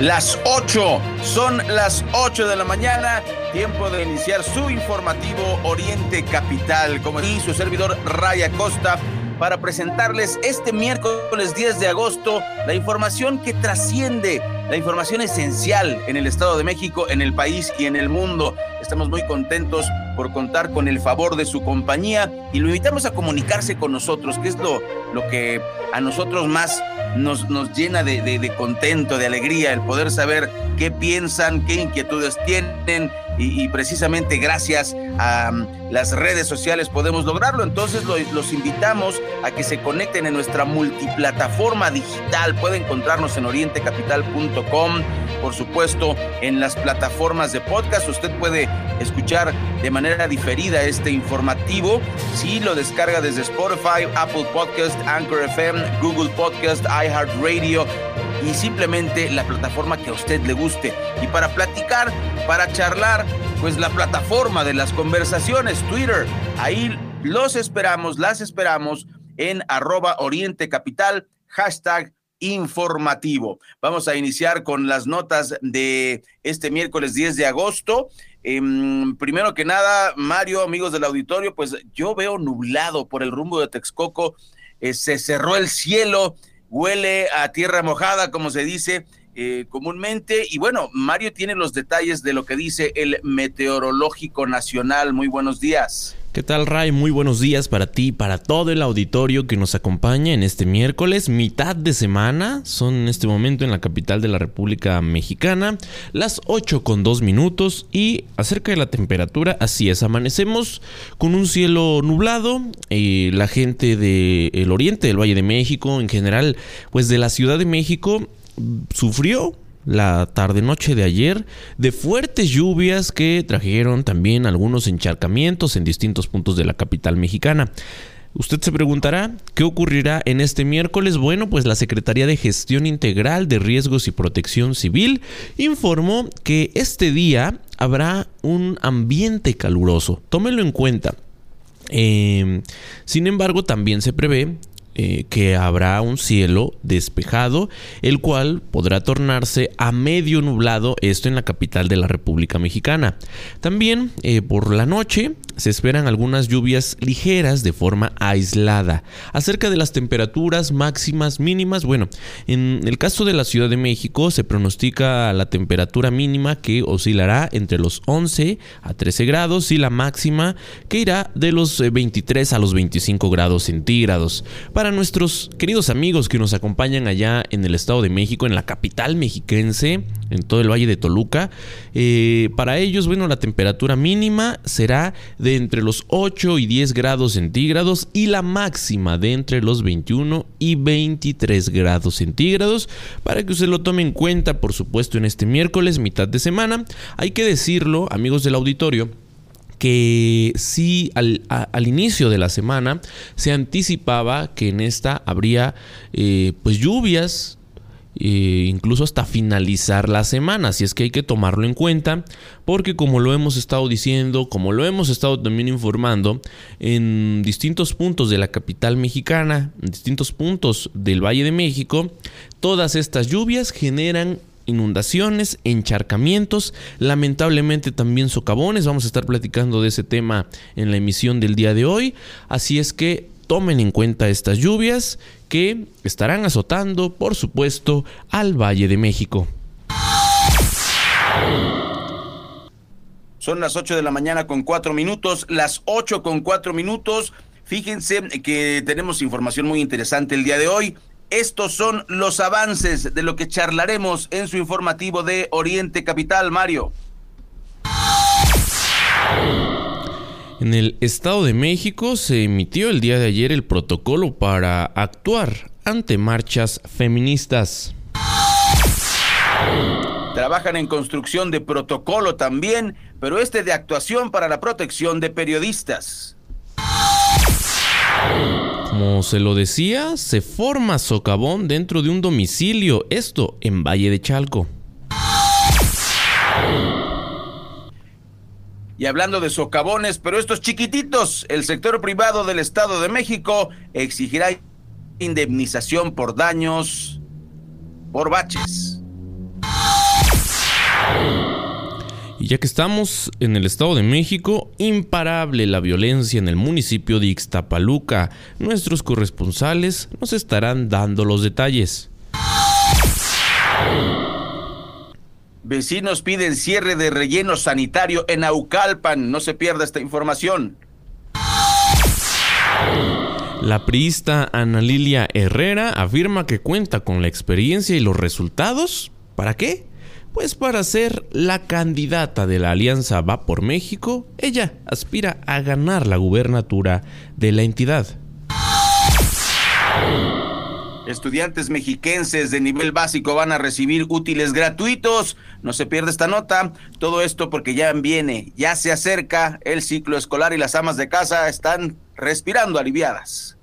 Las 8, son las 8 de la mañana, tiempo de iniciar su informativo Oriente Capital, como y su servidor Raya Costa, para presentarles este miércoles 10 de agosto la información que trasciende, la información esencial en el Estado de México, en el país y en el mundo. Estamos muy contentos por contar con el favor de su compañía y lo invitamos a comunicarse con nosotros, que es lo, lo que a nosotros más nos, nos llena de, de, contento, de alegría, el poder saber qué piensan, qué inquietudes tienen y, precisamente gracias a um, las redes sociales podemos lograrlo. Entonces los invitamos a que se conecten en nuestra multiplataforma digital. Puede encontrarnos en orientecapital.com, por supuesto en las plataformas de podcast. Usted puede escuchar de manera diferida este informativo si lo descarga desde Spotify, Apple Podcast, Anchor FM, Google Podcast, iHeartRadio y simplemente la plataforma que a usted le guste. Y para platicar, para charlar, pues la plataforma de las conversaciones, Twitter, ahí los esperamos, las esperamos en arroba Oriente Capital, hashtag informativo. Vamos a iniciar con las notas de este miércoles 10 de agosto. Em, primero que nada, Mario, amigos del auditorio, pues yo veo nublado por el rumbo de Texcoco. Eh, se cerró el cielo, huele a tierra mojada, como se dice eh, comúnmente. Y bueno, Mario tiene los detalles de lo que dice el Meteorológico Nacional. Muy buenos días. ¿Qué tal, Ray? Muy buenos días para ti para todo el auditorio que nos acompaña en este miércoles, mitad de semana. Son en este momento en la capital de la República Mexicana, las 8 con 2 minutos. Y acerca de la temperatura, así es, amanecemos con un cielo nublado. Eh, la gente del oriente del Valle de México, en general, pues de la Ciudad de México, sufrió la tarde-noche de ayer de fuertes lluvias que trajeron también algunos encharcamientos en distintos puntos de la capital mexicana. Usted se preguntará, ¿qué ocurrirá en este miércoles? Bueno, pues la Secretaría de Gestión Integral de Riesgos y Protección Civil informó que este día habrá un ambiente caluroso. Tómelo en cuenta. Eh, sin embargo, también se prevé eh, que habrá un cielo despejado, el cual podrá tornarse a medio nublado, esto en la capital de la República Mexicana. También eh, por la noche se esperan algunas lluvias ligeras de forma aislada. Acerca de las temperaturas máximas mínimas, bueno, en el caso de la Ciudad de México se pronostica la temperatura mínima que oscilará entre los 11 a 13 grados y la máxima que irá de los 23 a los 25 grados centígrados. Para nuestros queridos amigos que nos acompañan allá en el Estado de México, en la capital mexiquense, en todo el Valle de Toluca, eh, para ellos, bueno, la temperatura mínima será entre los 8 y 10 grados centígrados y la máxima de entre los 21 y 23 grados centígrados. Para que usted lo tome en cuenta, por supuesto, en este miércoles, mitad de semana. Hay que decirlo, amigos del auditorio, que sí al, inicio de la semana se anticipaba que en esta habría eh, pues lluvias eh, incluso hasta finalizar la semana, así es que hay que tomarlo en cuenta porque como lo hemos estado diciendo, como lo hemos estado también informando, en distintos puntos de la capital mexicana, en distintos puntos del Valle de México, todas estas lluvias generan inundaciones, encharcamientos, lamentablemente también socavones. Vamos a estar platicando de ese tema en la emisión del día de hoy. Así es que tomen en cuenta estas lluvias que estarán azotando, por supuesto, al Valle de México. Son las 8 de la mañana con 4 minutos, las 8 con 4 minutos. Fíjense que tenemos información muy interesante el día de hoy. Estos son los avances de lo que charlaremos en su informativo de Oriente Capital, Mario. En el Estado de México se emitió el día de ayer el protocolo para actuar ante marchas feministas. Trabajan en construcción de protocolo también, pero este de actuación para la protección de periodistas. Como se lo decía, se forma socavón dentro de un domicilio, esto en Valle de Chalco. Y hablando de socavones, pero estos chiquititos, el sector privado del Estado de México exigirá indemnización por daños por baches. Y ya que estamos en el Estado de México, imparable la violencia en el municipio de Ixtapaluca. Nuestros corresponsales nos estarán dando los detalles. Vecinos piden cierre de relleno sanitario en Aucalpan. No se pierda esta información. La priista Ana Lilia Herrera afirma que cuenta con la experiencia y los resultados. ¿Para qué? Pues para ser la candidata de la Alianza Va por México, ella aspira a ganar la gubernatura de la entidad. Estudiantes mexiquenses de nivel básico van a recibir útiles gratuitos. No se pierda esta nota. Todo esto porque ya viene, ya se acerca el ciclo escolar y las amas de casa están respirando aliviadas.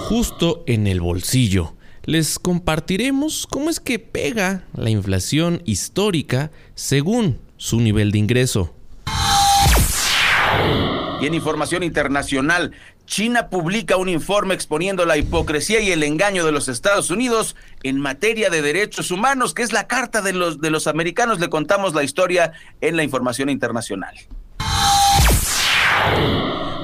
Justo en el bolsillo. Les compartiremos cómo es que pega la inflación histórica según su nivel de ingreso. Y en información internacional, China publica un informe exponiendo la hipocresía y el engaño de los Estados Unidos en materia de derechos humanos, que es la carta de los, de los americanos. Le contamos la historia en la información internacional.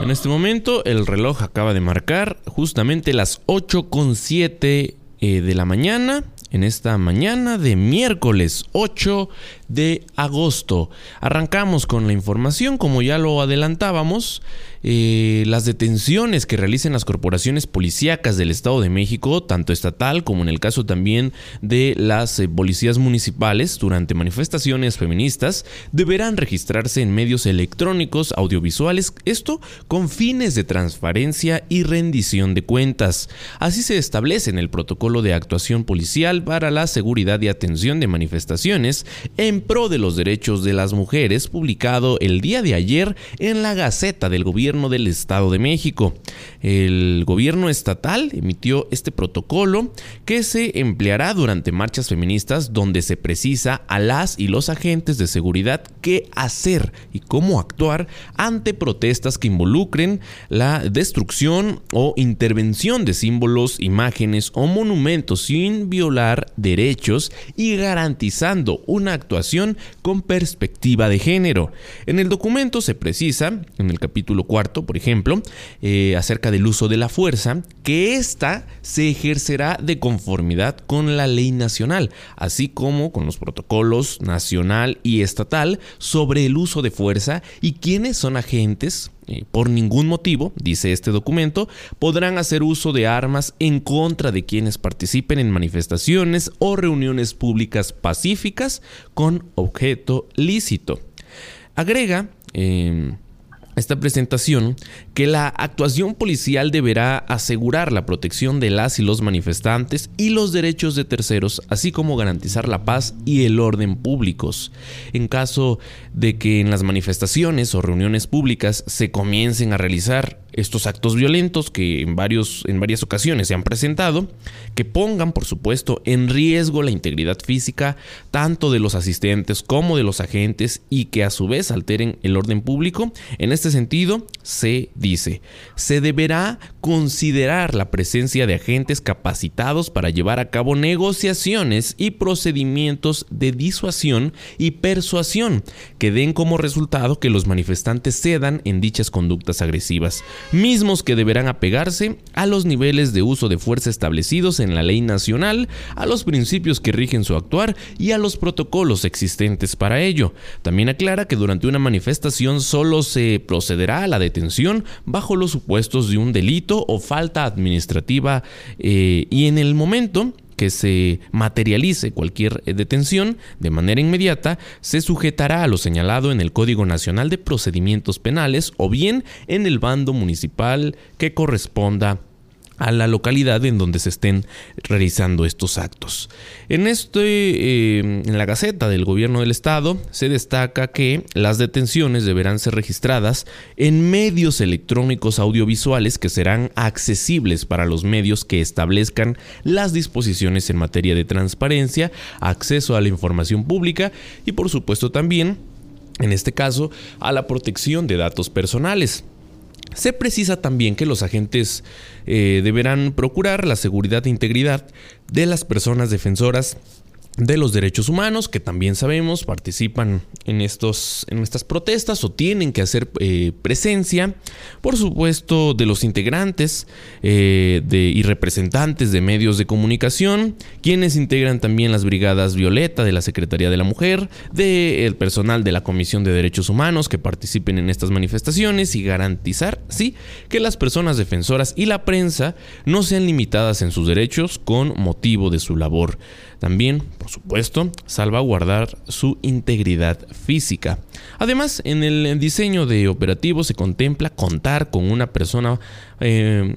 En este momento el reloj acaba de marcar justamente las 8.7 eh, de la mañana en esta mañana de miércoles 8 de agosto. Arrancamos con la información, como ya lo adelantábamos, eh, las detenciones que realicen las corporaciones policíacas del Estado de México, tanto estatal como en el caso también de las eh, policías municipales durante manifestaciones feministas, deberán registrarse en medios electrónicos, audiovisuales, esto con fines de transparencia y rendición de cuentas. Así se establece en el protocolo de actuación policial para la seguridad y atención de manifestaciones en pro de los derechos de las mujeres, publicado el día de ayer en la Gaceta del Gobierno del Estado de México. El gobierno estatal emitió este protocolo que se empleará durante marchas feministas donde se precisa a las y los agentes de seguridad qué hacer y cómo actuar ante protestas que involucren la destrucción o intervención de símbolos, imágenes o monumentos sin violar derechos y garantizando una actuación con perspectiva de género. En el documento se precisa, en el capítulo cuarto, por ejemplo, eh, acerca del uso de la fuerza, que ésta se ejercerá de conformidad con la ley nacional, así como con los protocolos nacional y estatal sobre el uso de fuerza y quiénes son agentes eh, por ningún motivo, dice este documento, podrán hacer uso de armas en contra de quienes participen en manifestaciones o reuniones públicas pacíficas con objeto lícito. Agrega em, esta presentación que la actuación policial deberá asegurar la protección de las y los manifestantes y los derechos de terceros, así como garantizar la paz y el orden públicos. En caso de que en las manifestaciones o reuniones públicas se comiencen a realizar estos actos violentos que en, varios, en varias ocasiones se han presentado, que pongan, por supuesto, en riesgo la integridad física tanto de los asistentes como de los agentes y que a su vez alteren el orden público. En este sentido, se dice, se deberá considerar la presencia de agentes capacitados para llevar a cabo negociaciones y procedimientos de disuasión y persuasión que den como resultado que los manifestantes cedan en dichas conductas agresivas mismos que deberán apegarse a los niveles de uso de fuerza establecidos en la ley nacional, a los principios que rigen su actuar y a los protocolos existentes para ello. También aclara que durante una manifestación solo se procederá a la detención bajo los supuestos de un delito o falta administrativa eh, y en el momento que se materialice cualquier eh, detención de manera inmediata, se sujetará a lo señalado en el Código Nacional de Procedimientos Penales o bien en el bando municipal que corresponda a la localidad en donde se estén realizando estos actos. En este, eh, en la Gaceta del Gobierno del Estado se destaca que las detenciones deberán ser registradas en medios electrónicos audiovisuales que serán accesibles para los medios que establezcan las disposiciones en materia de transparencia, acceso a la información pública y por supuesto también, en este caso, a la protección de datos personales. Se precisa también que los agentes eh, deberán procurar la seguridad e integridad de las personas defensoras de los derechos humanos, que también sabemos participan en, estos, en estas protestas o tienen que hacer eh, presencia, por supuesto, de los integrantes eh, de, y representantes de medios de comunicación, quienes integran también las brigadas Violeta de la Secretaría de la Mujer, del personal de la Comisión de Derechos Humanos que participen en estas manifestaciones y garantizar, sí, que las personas defensoras y la prensa no sean limitadas en sus derechos con motivo de su labor. También, por supuesto, salvaguardar su integridad física. Además, en el diseño de operativos se contempla contar con una persona eh,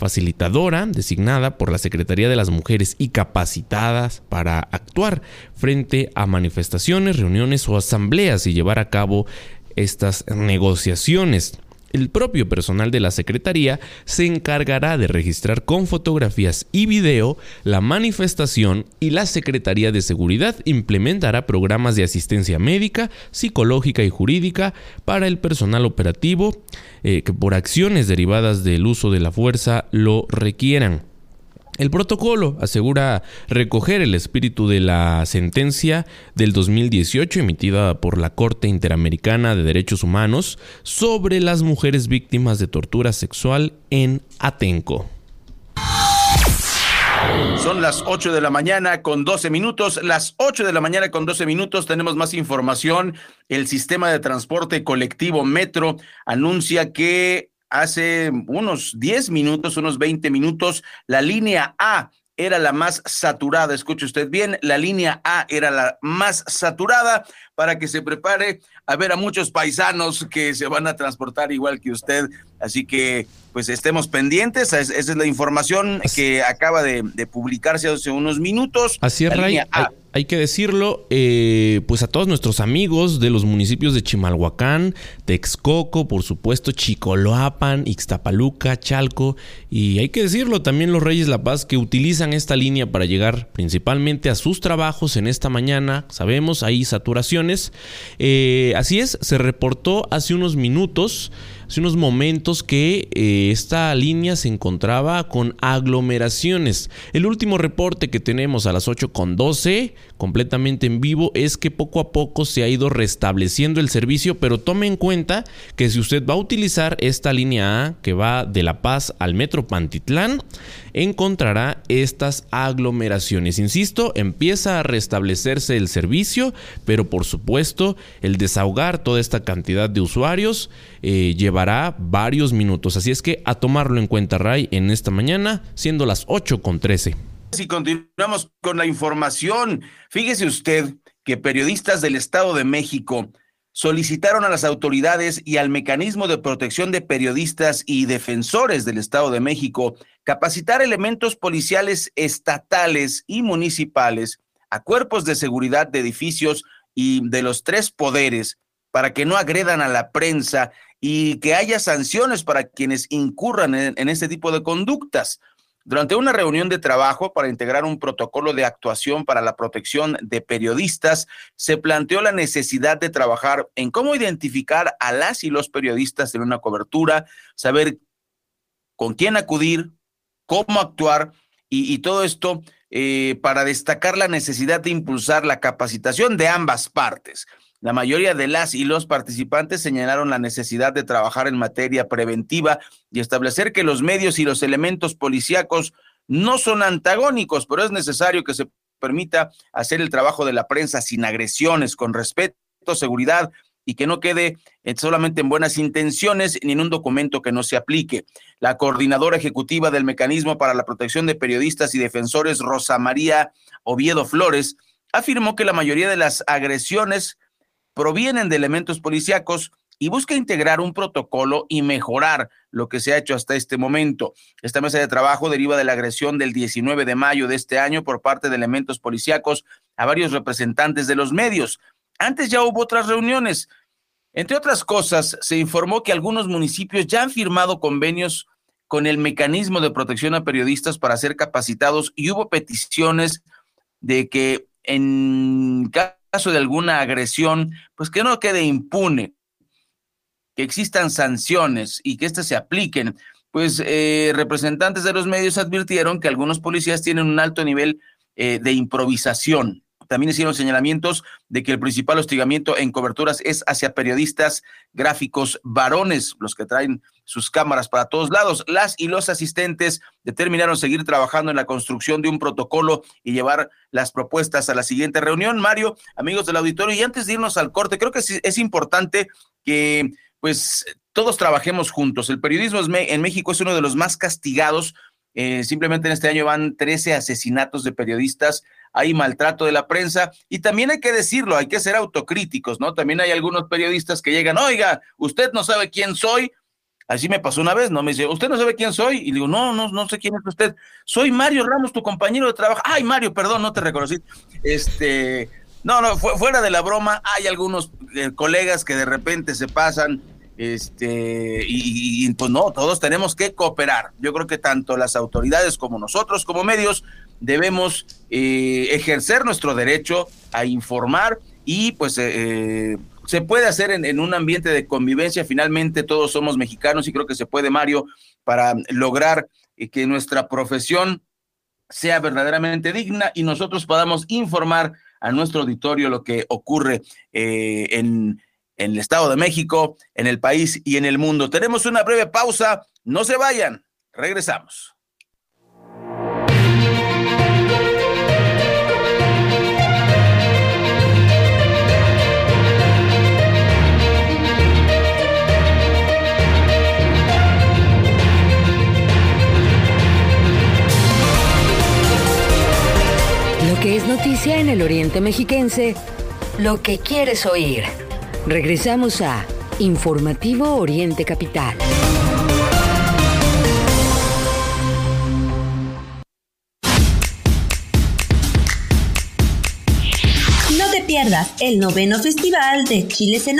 facilitadora designada por la Secretaría de las Mujeres y capacitadas para actuar frente a manifestaciones, reuniones o asambleas y llevar a cabo estas negociaciones. El propio personal de la Secretaría se encargará de registrar con fotografías y video la manifestación y la Secretaría de Seguridad implementará programas de asistencia médica, psicológica y jurídica para el personal operativo eh, que por acciones derivadas del uso de la fuerza lo requieran. El protocolo asegura recoger el espíritu de la sentencia del 2018 emitida por la Corte Interamericana de Derechos Humanos sobre las mujeres víctimas de tortura sexual en Atenco. Son las 8 de la mañana con 12 minutos. Las 8 de la mañana con 12 minutos tenemos más información. El sistema de transporte colectivo Metro anuncia que hace unos 10 minutos, unos 20 minutos, la línea A era la más saturada. Escuche usted bien, la línea A era la más saturada para que se prepare a ver a muchos paisanos que se van a transportar igual que usted. Así que, pues estemos pendientes. Esa es la información que acaba de, publicarse hace unos minutos. Así es, Ray. Hay, que decirlo, eh, pues a todos nuestros amigos de los municipios de Chimalhuacán, Texcoco, por supuesto, Chicoloapan, Ixtapaluca, Chalco, y hay que decirlo también los Reyes La Paz que utilizan esta línea para llegar principalmente a sus trabajos en esta mañana. Sabemos, hay saturaciones. Eh, así es, se reportó hace unos minutos hace unos momentos que eh, esta línea se encontraba con aglomeraciones. El último reporte que tenemos a las 8.12, completamente en vivo, es que poco a poco se ha ido restableciendo el servicio, pero tome en cuenta que si usted va a utilizar esta línea A que va de La Paz al Metro Pantitlán, encontrará estas aglomeraciones. Insisto, empieza a restablecerse el servicio, pero por supuesto el desahogar toda esta cantidad de usuarios eh, llevará varios minutos. Así es que a tomarlo en cuenta, Ray, en esta mañana, siendo las 8 con 13. Si continuamos con la información, fíjese usted que periodistas del Estado de México solicitaron a las autoridades y al mecanismo de protección de periodistas y defensores del Estado de México capacitar elementos policiales estatales y municipales a cuerpos de seguridad de edificios y de los tres poderes para que no agredan a la prensa y que haya sanciones para quienes incurran en, este tipo de conductas. Durante una reunión de trabajo para integrar un protocolo de actuación para la protección de periodistas, se planteó la necesidad de trabajar en cómo identificar a las y los periodistas en una cobertura, saber con quién acudir, cómo actuar y, todo esto eh, para destacar la necesidad de impulsar la capacitación de ambas partes. La mayoría de las y los participantes señalaron la necesidad de trabajar en materia preventiva y establecer que los medios y los elementos policíacos no son antagónicos, pero es necesario que se permita hacer el trabajo de la prensa sin agresiones, con respeto, seguridad y que no quede solamente en buenas intenciones ni en un documento que no se aplique. La coordinadora ejecutiva del Mecanismo para la Protección de Periodistas y Defensores, Rosa María Oviedo Flores, afirmó que la mayoría de las agresiones provienen de elementos policíacos y busca integrar un protocolo y mejorar lo que se ha hecho hasta este momento. Esta mesa de trabajo deriva de la agresión del 19 de mayo de este año por parte de elementos policíacos a varios representantes de los medios. Antes ya hubo otras reuniones. Entre otras cosas, se informó que algunos municipios ya han firmado convenios con el mecanismo de protección a periodistas para ser capacitados y hubo peticiones de que en caso de alguna agresión, pues que no quede impune que existan sanciones y que éstas se apliquen, pues eh, representantes de los medios advirtieron que algunos policías tienen un alto nivel eh, de improvisación. También hicieron señalamientos de que el principal hostigamiento en coberturas es hacia periodistas gráficos varones, los que traen sus cámaras para todos lados. Las y los asistentes determinaron seguir trabajando en la construcción de un protocolo y llevar las propuestas a la siguiente reunión. Mario, amigos del auditorio, y antes de irnos al corte, creo que es importante que pues todos trabajemos juntos. El periodismo en México es uno de los más castigados. Eh, simplemente en este año van 13 asesinatos de periodistas, hay maltrato de la prensa y también hay que decirlo, hay que ser autocríticos, ¿no? También hay algunos periodistas que llegan, oiga, usted no sabe quién soy. Así me pasó una vez, ¿no? Me dice, ¿usted no sabe quién soy? Y digo, no, no, no sé quién es usted. Soy Mario Ramos, tu compañero de trabajo. Ay, Mario, perdón, no te reconocí. Este, no, no, fuera de la broma, hay algunos eh, colegas que de repente se pasan, este, y, pues no, todos tenemos que cooperar. Yo creo que tanto las autoridades como nosotros, como medios, debemos eh, ejercer nuestro derecho a informar y pues eh, se puede hacer en, un ambiente de convivencia. Finalmente todos somos mexicanos y creo que se puede, Mario, para lograr que nuestra profesión sea verdaderamente digna y nosotros podamos informar a nuestro auditorio lo que ocurre eh, en el Estado de México, en el país y en el mundo. Tenemos una breve pausa, no se vayan, regresamos. Noticia en el Oriente Mexiquense, lo que quieres oír. Regresamos a Informativo Oriente Capital. No te pierdas el noveno festival de Chiles en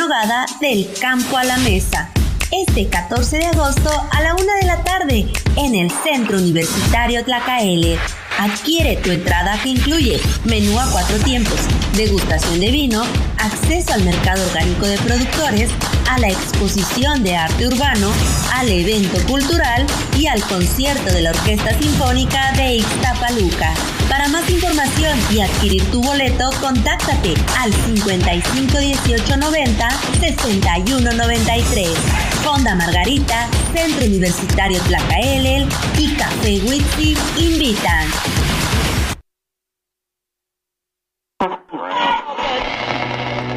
del Campo a la Mesa. Este 14 de agosto a la una de la tarde en el Centro Universitario Tlacaele Adquiere tu entrada que incluye menú a cuatro tiempos, degustación de vino, acceso al mercado orgánico de productores, a la exposición de arte urbano, al evento cultural y al concierto de la Orquesta Sinfónica de Ixtapaluca. Para más información y adquirir tu boleto, contáctate al 55 18 90 61 93. Fonda Margarita, Centro Universitario Tlacaelel y Café Witsi invitan.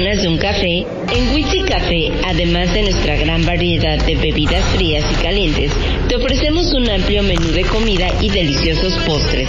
Ganas de un café? En Witsi Café, además de nuestra gran variedad de bebidas frías y calientes, te ofrecemos un amplio menú de comida y deliciosos postres.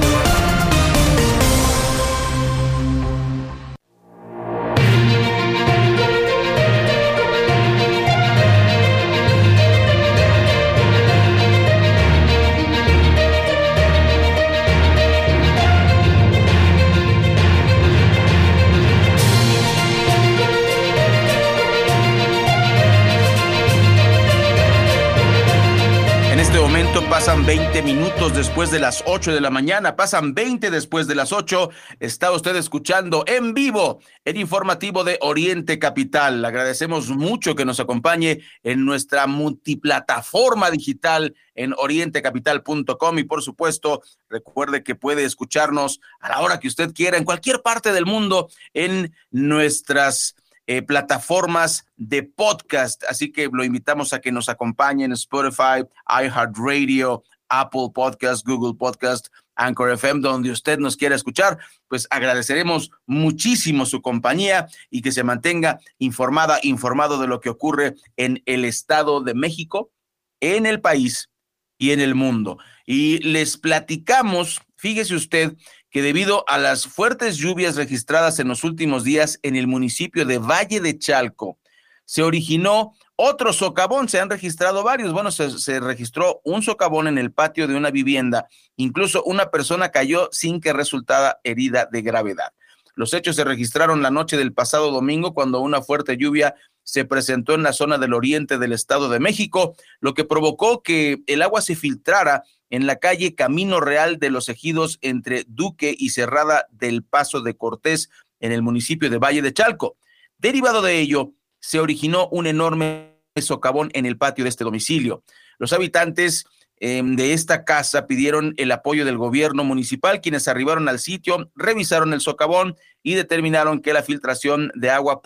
Pasan 20 minutos después de las 8 de la mañana, pasan 20 después de las 8. Está usted escuchando en vivo el informativo de Oriente Capital. Le agradecemos mucho que nos acompañe en nuestra multiplataforma digital en orientecapital.com y por supuesto recuerde que puede escucharnos a la hora que usted quiera en cualquier parte del mundo en nuestras eh, plataformas de podcast. Así que lo invitamos a que nos acompañen en Spotify, iHeartRadio, Apple Podcast, Google Podcast, Anchor FM, donde usted nos quiera escuchar, pues agradeceremos muchísimo su compañía y que se mantenga informada, informado de lo que ocurre en el Estado de México, en el país y en el mundo. Y les platicamos, fíjese usted, que debido a las fuertes lluvias registradas en los últimos días en el municipio de Valle de Chalco, se originó otro socavón, se han registrado varios. Bueno, se, registró un socavón en el patio de una vivienda. Incluso una persona cayó sin que resultara herida de gravedad. Los hechos se registraron la noche del pasado domingo cuando una fuerte lluvia se presentó en la zona del oriente del Estado de México, lo que provocó que el agua se filtrara en la calle Camino Real de los Ejidos entre Duque y Cerrada del Paso de Cortés en el municipio de Valle de Chalco. Derivado de ello, se originó un enorme socavón en el patio de este domicilio. Los habitantes em, de esta casa pidieron el apoyo del gobierno municipal, quienes arribaron al sitio, revisaron el socavón y determinaron que la filtración de agua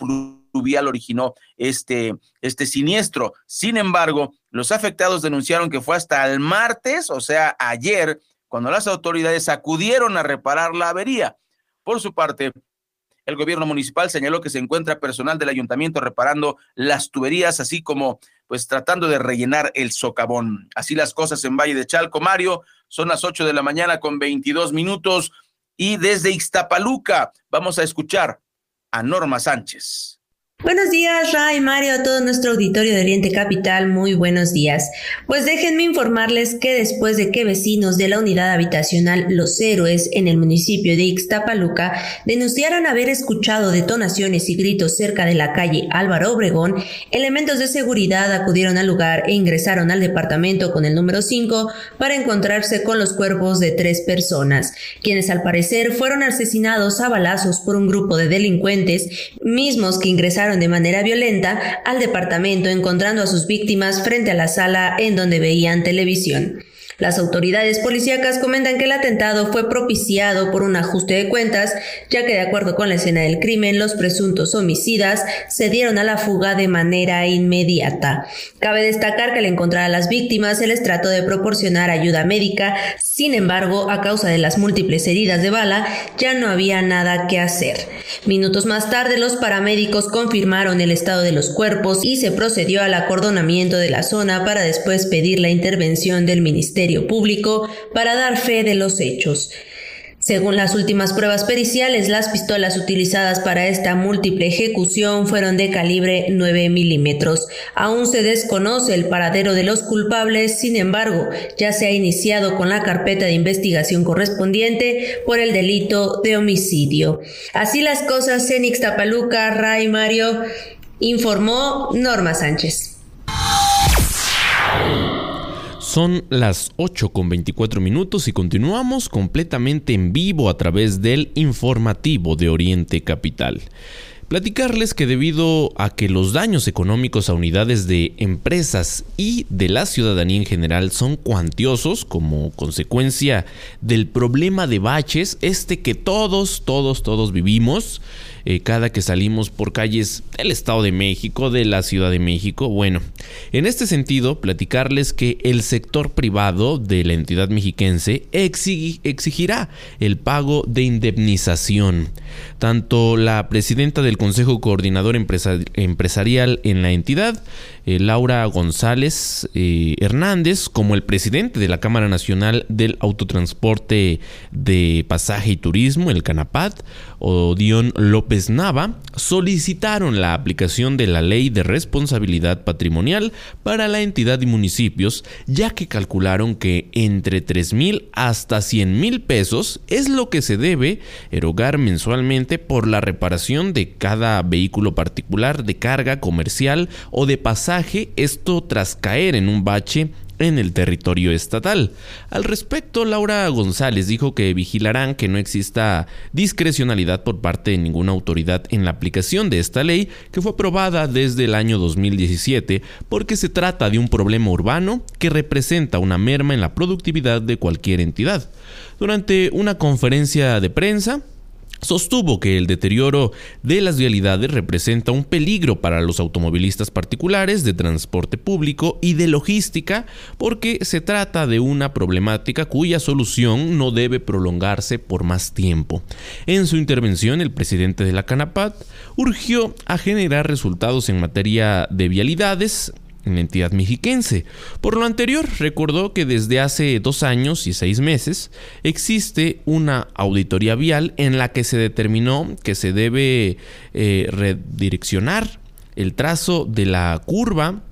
originó este, este siniestro. Sin embargo, los afectados denunciaron que fue hasta el martes, o sea, ayer, cuando las autoridades acudieron a reparar la avería. Por su parte, el gobierno municipal señaló que se encuentra personal del ayuntamiento reparando las tuberías, así como pues tratando de rellenar el socavón. Así las cosas en Valle de Chalco. Mario, son las 8 de la mañana con 22 minutos y desde Ixtapaluca vamos a escuchar a Norma Sánchez. Buenos días, Ray, Mario, a todo nuestro auditorio de Oriente Capital, muy buenos días. Pues déjenme informarles que después de que vecinos de la unidad habitacional Los Héroes en el municipio de Ixtapaluca denunciaron haber escuchado detonaciones y gritos cerca de la calle Álvaro Obregón, elementos de seguridad acudieron al lugar e ingresaron al departamento con el número 5 para encontrarse con los cuerpos de tres personas, quienes al parecer fueron asesinados a balazos por un grupo de delincuentes, mismos que ingresaron de manera violenta al departamento encontrando a sus víctimas frente a la sala en donde veían televisión. Las autoridades policíacas comentan que el atentado fue propiciado por un ajuste de cuentas, ya que de acuerdo con la escena del crimen, los presuntos homicidas se dieron a la fuga de manera inmediata. Cabe destacar que al encontrar a las víctimas se les trató de proporcionar ayuda médica, sin embargo, a causa de las múltiples heridas de bala, ya no había nada que hacer. Minutos más tarde, los paramédicos confirmaron el estado de los cuerpos y se procedió al acordonamiento de la zona para después pedir la intervención del Ministerio Público para dar fe de los hechos. Según las últimas pruebas periciales, las pistolas utilizadas para esta múltiple ejecución fueron de calibre 9 milímetros. Aún se desconoce el paradero de los culpables, sin embargo, ya se ha iniciado con la carpeta de investigación correspondiente por el delito de homicidio. Así las cosas en Ixtapaluca, Ray Mario, informó Norma Sánchez. Son las 8 con 24 minutos y continuamos completamente en vivo a través del informativo de Oriente Capital. Platicarles que debido a que los daños económicos a unidades de empresas y de la ciudadanía en general son cuantiosos como consecuencia del problema de baches, este que todos, todos, todos vivimos, eh, cada que salimos por calles del Estado de México, de la Ciudad de México. Bueno, en este sentido, platicarles que el sector privado de la entidad mexiquense exigirá el pago de indemnización. Tanto la presidenta del Consejo Coordinador Empresarial en la entidad, eh, Laura González eh, Hernández, como el presidente de la Cámara Nacional del Autotransporte de Pasaje y Turismo, el CANAPAT, Odión López Nava, solicitaron la aplicación de la Ley de Responsabilidad Patrimonial para la entidad y municipios, ya que calcularon que entre 3 mil hasta 100 mil pesos es lo que se debe erogar mensualmente por la reparación de cada vehículo particular de carga comercial o de pasaje esto tras caer en un bache en el territorio estatal. Al respecto, Laura González dijo que vigilarán que no exista discrecionalidad por parte de ninguna autoridad en la aplicación de esta ley que fue aprobada desde el año 2017 porque se trata de un problema urbano que representa una merma en la productividad de cualquier entidad. Durante una conferencia de prensa, Sostuvo que el deterioro de las vialidades representa un peligro para los automovilistas particulares de transporte público y de logística porque se trata de una problemática cuya solución no debe prolongarse por más tiempo. En su intervención, el presidente de la Canapat urgió a generar resultados en materia de vialidades en la entidad mexiquense. Por lo anterior, recordó que desde hace dos años y seis meses existe una auditoría vial en la que se determinó que se debe eh, redireccionar el trazo de la curva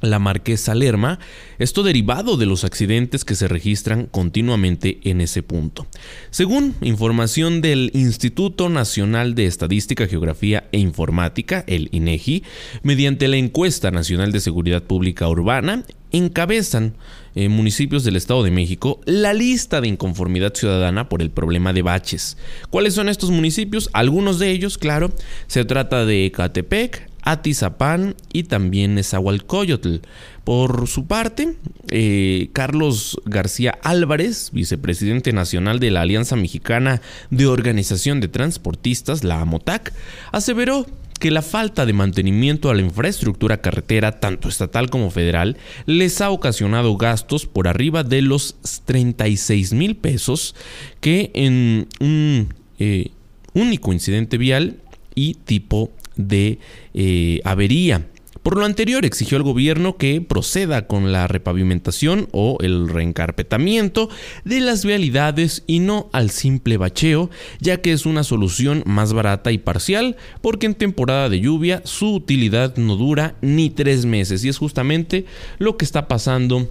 la Marquesa Lerma, esto derivado de los accidentes que se registran continuamente en ese punto. Según información del Instituto Nacional de Estadística, Geografía e Informática, el INEGI, mediante la encuesta nacional de seguridad pública urbana, encabezan eh, municipios del Estado de México la lista de inconformidad ciudadana por el problema de baches. ¿Cuáles son estos municipios? Algunos de ellos, claro, se trata de Ecatepec, Atizapán y también Nezahualcóyotl. Por su parte, eh, Carlos García Álvarez, vicepresidente nacional de la Alianza Mexicana de Organización de Transportistas, la AMOTAC, aseveró que la falta de mantenimiento a la infraestructura carretera, tanto estatal como federal, les ha ocasionado gastos por arriba de los 36 mil pesos que en un eh, único incidente vial y tipo de eh, avería. Por lo anterior, exigió al gobierno que proceda con la repavimentación o el reencarpetamiento de las vialidades y no al simple bacheo, ya que es una solución más barata y parcial, porque en temporada de lluvia su utilidad no dura ni tres meses. Y es justamente lo que está pasando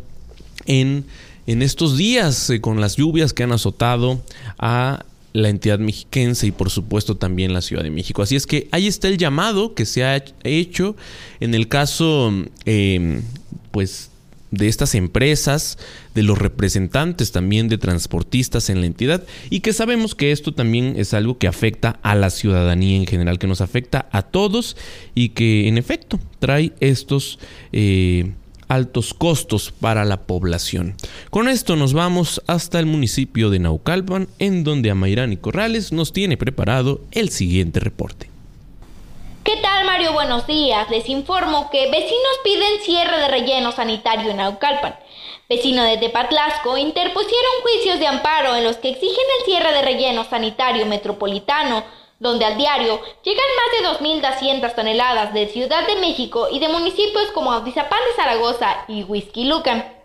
en, en estos días eh, con las lluvias que han azotado a la entidad mexiquense y por supuesto también la Ciudad de México. Así es que ahí está el llamado que se ha hecho en el caso em, pues de estas empresas, de los representantes también de transportistas en la entidad y que sabemos que esto también es algo que afecta a la ciudadanía en general, que nos afecta a todos y que en efecto trae estos eh, altos costos para la población. Con esto nos vamos hasta el municipio de Naucalpan, en donde Amairán y Corrales nos tiene preparado el siguiente reporte. ¿Qué tal Mario? Buenos días. Les informo que vecinos piden cierre de relleno sanitario en Naucalpan. Vecinos de Tepatlasco interpusieron juicios de amparo en los que exigen el cierre de relleno sanitario metropolitano donde al diario llegan más de 2.200 toneladas de Ciudad de México y de municipios como Autizapán de Zaragoza y Lucan.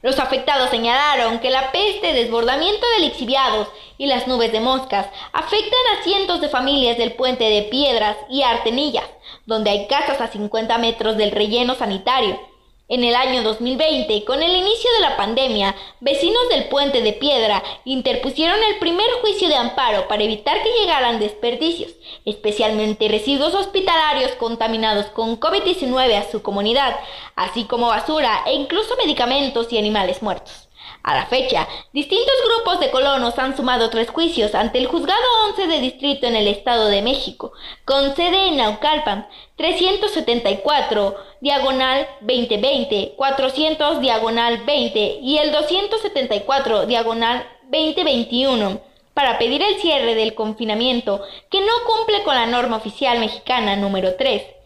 Los afectados señalaron que la peste, desbordamiento de lixiviados y las nubes de moscas afectan a cientos de familias del puente de Piedras y Artenillas, donde hay casas a 50 metros del relleno sanitario en el año 2020, con el inicio de la pandemia, vecinos del puente de piedra interpusieron el primer juicio de amparo para evitar que llegaran desperdicios, especialmente residuos hospitalarios contaminados con COVID-19 a su comunidad, así como basura e incluso medicamentos y animales muertos. A la fecha, distintos grupos de colonos han sumado tres juicios ante el Juzgado 11 de Distrito en el Estado de México, con sede en Naucalpan, 374, diagonal 2020, 400, diagonal 20 y el 274, diagonal 2021 para pedir el cierre del confinamiento que no cumple con la norma oficial mexicana número 3.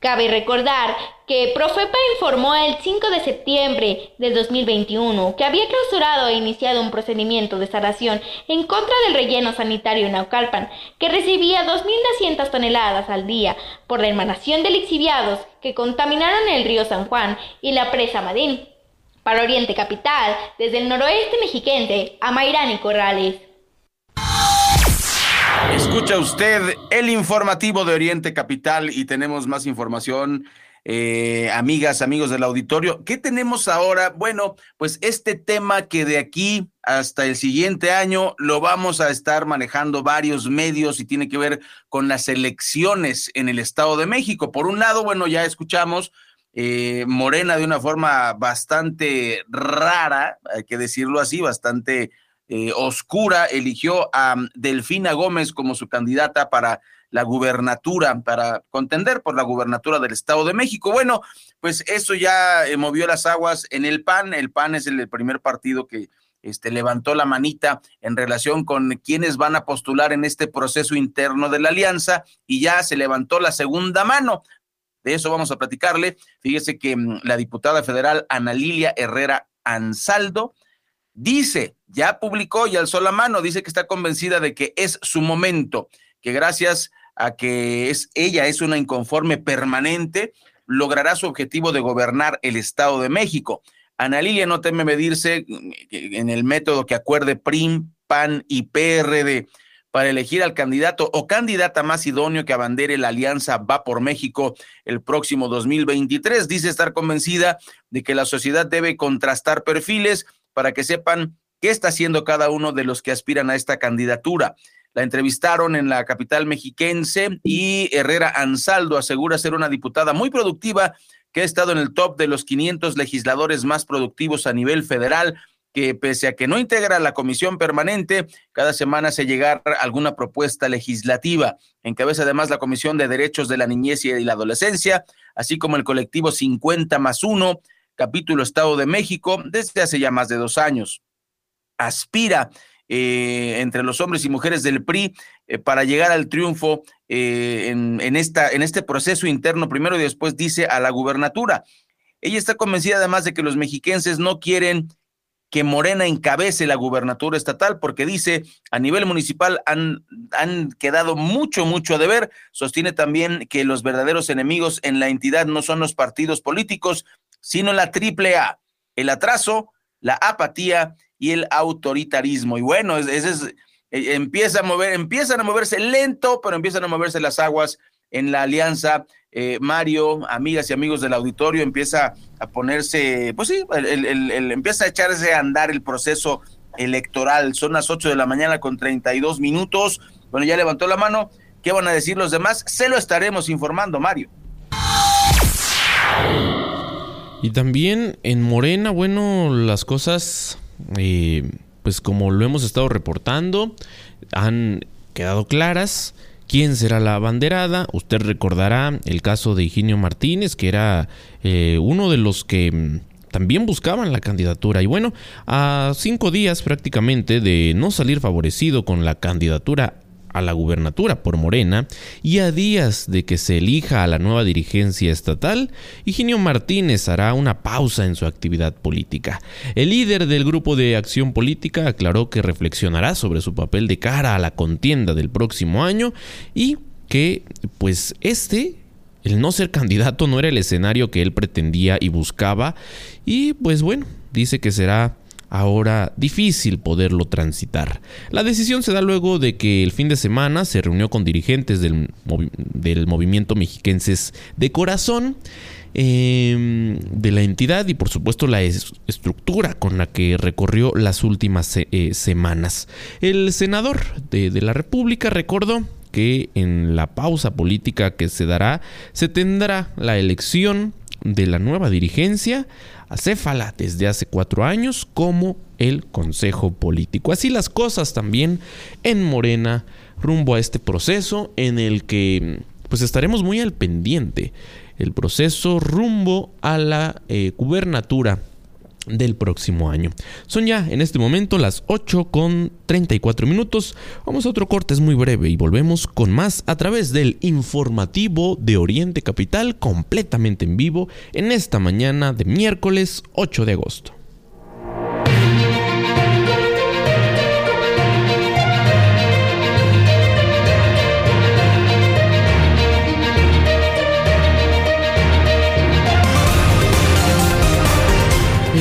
Cabe recordar que Profepa informó el 5 de septiembre del 2021 que había clausurado e iniciado un procedimiento de sanación en contra del relleno sanitario Naucalpan, que recibía 2.200 toneladas al día por la emanación de lixiviados que contaminaron el río San Juan y la presa Madín. Para Oriente Capital, desde el noroeste mexiquense, a Mayrán y Corrales. Escucha usted el informativo de Oriente Capital y tenemos más información. Eh, amigas, amigos del auditorio, ¿qué tenemos ahora? Bueno, pues este tema que de aquí hasta el siguiente año lo vamos a estar manejando varios medios y tiene que ver con las elecciones en el Estado de México. Por un lado, bueno, ya escuchamos eh, Morena de una forma bastante rara, hay que decirlo así, bastante eh, oscura, eligió a Delfina Gómez como su candidata para la gubernatura, para contender por la gubernatura del Estado de México. Bueno, pues eso ya eh, movió las aguas en el PAN. El PAN es el, primer partido que este, levantó la manita en relación con quienes van a postular en este proceso interno de la alianza y ya se levantó la segunda mano. De eso vamos a platicarle. Fíjese que mm, la diputada federal Ana Lilia Herrera Ansaldo dice, ya publicó y alzó la mano, dice que está convencida de que es su momento, que gracias a que es ella es una inconforme permanente, logrará su objetivo de gobernar el Estado de México. Ana Lilia no teme medirse en el método que acuerde PRIM, PAN y PRD para elegir al candidato o candidata más idóneo que abandere la alianza Va por México el próximo 2023. Dice estar convencida de que la sociedad debe contrastar perfiles para que sepan qué está haciendo cada uno de los que aspiran a esta candidatura. La entrevistaron en la capital mexiquense y Herrera Ansaldo asegura ser una diputada muy productiva que ha estado en el top de los 500 legisladores más productivos a nivel federal que pese a que no integra la comisión permanente, cada semana se llega alguna propuesta legislativa. Encabeza además la Comisión de Derechos de la Niñez y la Adolescencia, así como el colectivo 50 más 1, capítulo Estado de México, desde hace ya más de dos años. Aspira eh, entre los hombres y mujeres del PRI eh, para llegar al triunfo eh, en, esta, en este proceso interno primero y después dice a la gubernatura. Ella está convencida además de que los mexiquenses no quieren que Morena encabece la gubernatura estatal, porque dice, a nivel municipal han, han quedado mucho, mucho a deber. Sostiene también que los verdaderos enemigos en la entidad no son los partidos políticos, sino la triple A, el atraso, la apatía y el autoritarismo. Y bueno, ese es, eh, empieza a mover, empiezan a moverse lento, pero empiezan a moverse las aguas en la alianza eh, Mario, amigas y amigos del auditorio, empieza a ponerse, pues sí, el, empieza a echarse a andar el proceso electoral. Son las 8 de la mañana con 32 minutos. Bueno, ya levantó la mano. ¿Qué van a decir los demás? Se lo estaremos informando, Mario. Y también en Morena, bueno, las cosas, eh, pues como lo hemos estado reportando, han quedado claras quién será la abanderada. Usted recordará el caso de Higinio Martínez, que era eh, uno de los que mm, también buscaban la candidatura. Y bueno, a cinco días prácticamente de no salir favorecido con la candidatura a la gubernatura por Morena y a días de que se elija a la nueva dirigencia estatal, Higinio Martínez hará una pausa en su actividad política. El líder del grupo de acción política aclaró que reflexionará sobre su papel de cara a la contienda del próximo año y que pues este el no ser candidato no era el escenario que él pretendía y buscaba y pues bueno, dice que será ahora difícil poderlo transitar. La decisión se da luego de que el fin de semana se reunió con dirigentes del, movimiento mexiquenses de corazón. Em, de la entidad y por supuesto la estructura con la que recorrió las últimas eh, semanas. El senador de, de la República recordó que en la pausa política que se dará se tendrá la elección de la nueva dirigencia acéfala desde hace cuatro años como el Consejo Político. Así las cosas también en Morena rumbo a este proceso en el que pues estaremos muy al pendiente. El proceso rumbo a la eh, gubernatura del próximo año. Son ya en este momento las 8 con 34 minutos. Vamos a otro corte, es muy breve y volvemos con más a través del informativo de Oriente Capital completamente en vivo en esta mañana de miércoles 8 de agosto.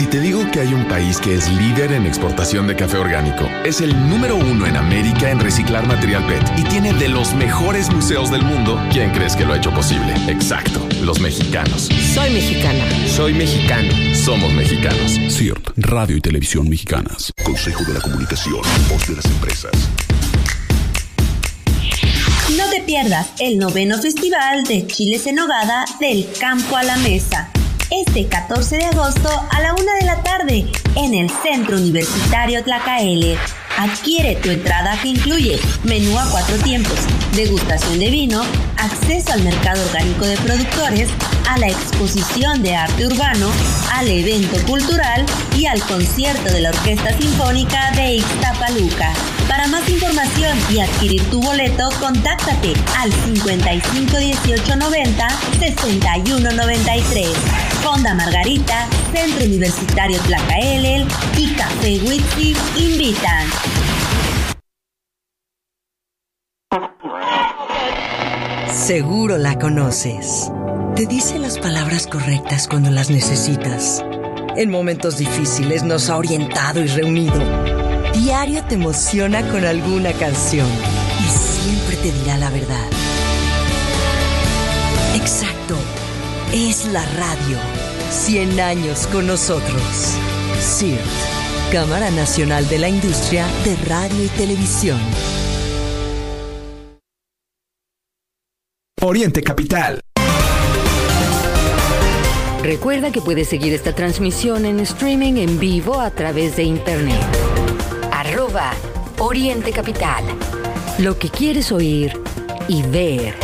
Si te digo ¿Sabían que hay un país que es líder en exportación de café orgánico? Es el número uno en América en reciclar material PET y tiene de los mejores museos del mundo. ¿Quién crees que lo ha hecho posible? Exacto, los mexicanos. Soy mexicana. Soy mexicano. Somos mexicanos. CIRT, Radio y Televisión Mexicanas. Consejo de la Comunicación, voz de las empresas. No te pierdas el noveno festival de Chiles en Nogada del Campo a la Mesa este 14 de agosto a la una de la tarde en el Centro Universitario Tlacaele. Adquiere tu entrada que incluye menú a cuatro tiempos, degustación de vino, acceso al mercado orgánico de productores, a la exposición de arte urbano, al evento cultural y al concierto de la Orquesta Sinfónica de Ixtapaluca. Para más información y adquirir tu boleto, contáctate al 55 18 90 61 93. Fonda Margarita, Centro Universitario Tlacaelel y Café Witsi invitan. Seguro la conoces. Te dice las palabras correctas cuando las necesitas. En momentos difíciles nos ha orientado y reunido. Diario te emociona con alguna canción y siempre te dirá la verdad. Exacto. Es la radio. 100 años con nosotros. CIRT, Cámara Nacional de la Industria de Radio y Televisión. Oriente Capital. Recuerda que puedes seguir esta transmisión en streaming en vivo a través de internet. Arroba Oriente Capital. Lo que quieres oír y ver.